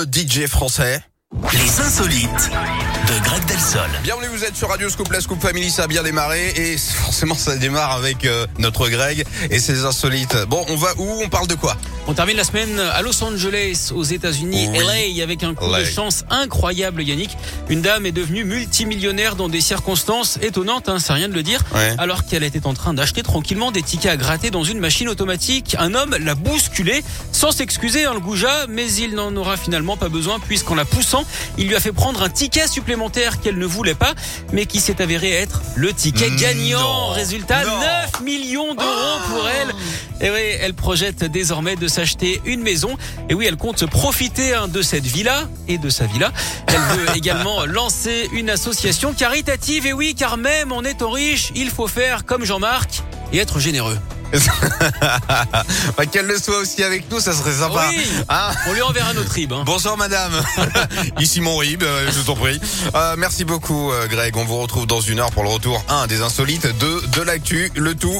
fameux DJ français. Les insolites de Greg Delsol. Bienvenue, vous êtes sur Radio Scoop, la Scoop Family, ça a bien démarré et forcément ça démarre avec euh, notre Greg et ses insolites. Bon, on va où? On parle de quoi? On termine la semaine à Los Angeles, aux États-Unis, Oui. LA, avec un coup de chance incroyable, Yannick. Une dame est devenue multimillionnaire dans des circonstances étonnantes, hein, c'est rien de le dire. Ouais. Alors qu'elle était en train d'acheter tranquillement des tickets à gratter dans une machine automatique, un homme l'a bousculée sans s'excuser, hein, le goujat, mais il n'en aura finalement pas besoin puisqu'en la poussant, il lui a fait prendre un ticket supplémentaire qu'elle ne voulait pas, mais qui s'est avéré être le ticket Non. Résultat, Non. 9 millions d'euros pour elle. Et oui, elle projette désormais de s'acheter une maison. Et oui, elle compte profiter hein, de cette villa et de sa villa. Elle veut également lancer une association caritative. Et oui, car même en étant riche, il faut faire comme Jean-Marc et être généreux. Bah, Qu'elle le soit aussi avec nous, ça serait sympa. Oui. Hein On lui enverra notre rib. hein. Bonsoir madame, ici mon rib, euh, je t'en prie. Euh, merci beaucoup euh, Greg, on vous retrouve dans une heure pour le retour 1 des insolites, 2 de l'actu, le tout